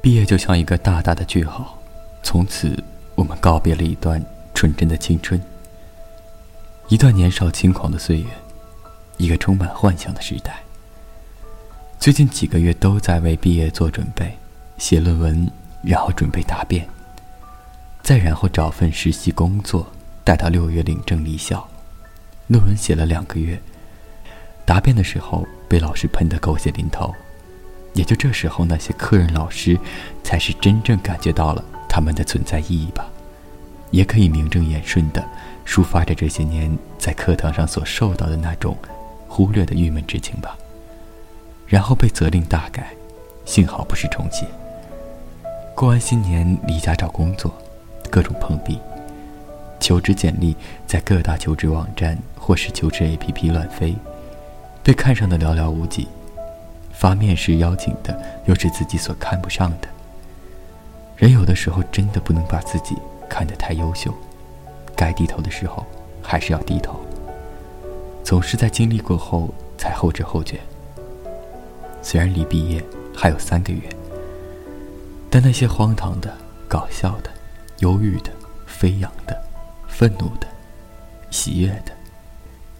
毕业就像一个大大的句号，从此我们告别了一段纯真的青春，一段年少轻狂的岁月，一个充满幻想的时代。最近几个月都在为毕业做准备，写论文，然后准备答辩，再然后找份实习工作，待到六月领证离校。论文写了两个月，答辩的时候被老师喷得狗血淋头。也就这时候，那些客人老师，才是真正感觉到了他们的存在意义吧，也可以名正言顺的抒发着这些年在课堂上所受到的那种忽略的郁闷之情吧。然后被责令大改，幸好不是重写。过完新年离家找工作，各种碰壁，求职简历在各大求职网站或是求职 APP 乱飞，被看上的寥寥无几。发面试邀请的又是自己所看不上的。人有的时候真的不能把自己看得太优秀，该低头的时候还是要低头。总是在经历过后才后知后觉。虽然离毕业还有三个月，但那些荒唐的、搞笑的、忧郁的、飞扬的、愤怒的、喜悦的、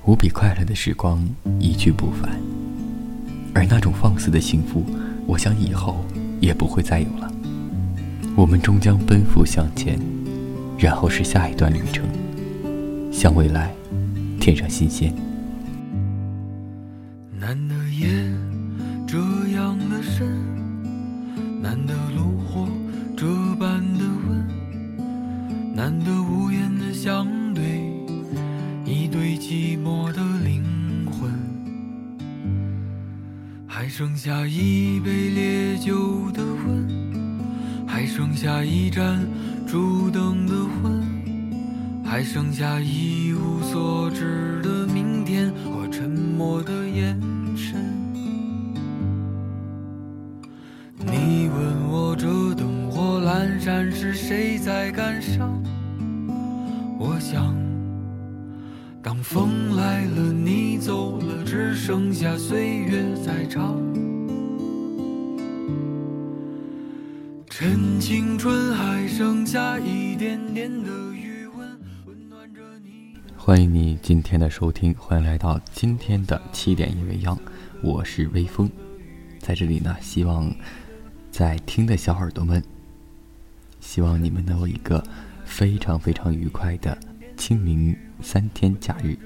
无比快乐的时光一去不返。而那种放肆的幸福，我想以后也不会再有了。我们终将奔赴向前，然后是下一段旅程，向未来添上新鲜。难得夜这样的深，难得炉火这般的温，难得无言的相对，还剩下一杯烈酒的温，还剩下一盏烛灯的昏，还剩下一无所知的明天和沉默的眼神。你问我这灯火阑珊是谁在感伤？我想。当风来了，你走了，只剩下岁月在唱。趁青春还剩下一点点的余温，温暖着你。欢迎你今天的收听，欢迎来到今天的七点一未央，我是微风，在这里呢，希望在听的小耳朵们，希望你们能有一个非常非常愉快的清明。三天假日，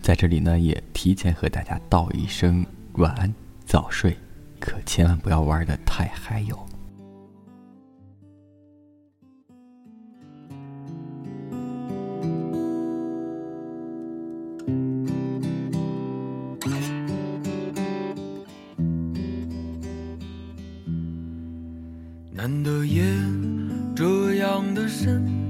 在这里呢，也提前和大家道一声晚安，早睡，可千万不要玩的太嗨哟。难得夜这样的深，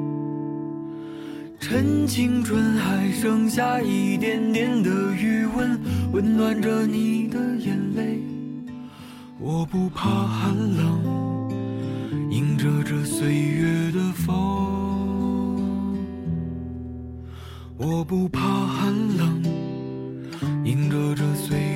趁青春还剩下一点点的余温，温暖着你的眼泪。我不怕寒冷，迎着这岁月的风。我不怕寒冷，迎着这岁。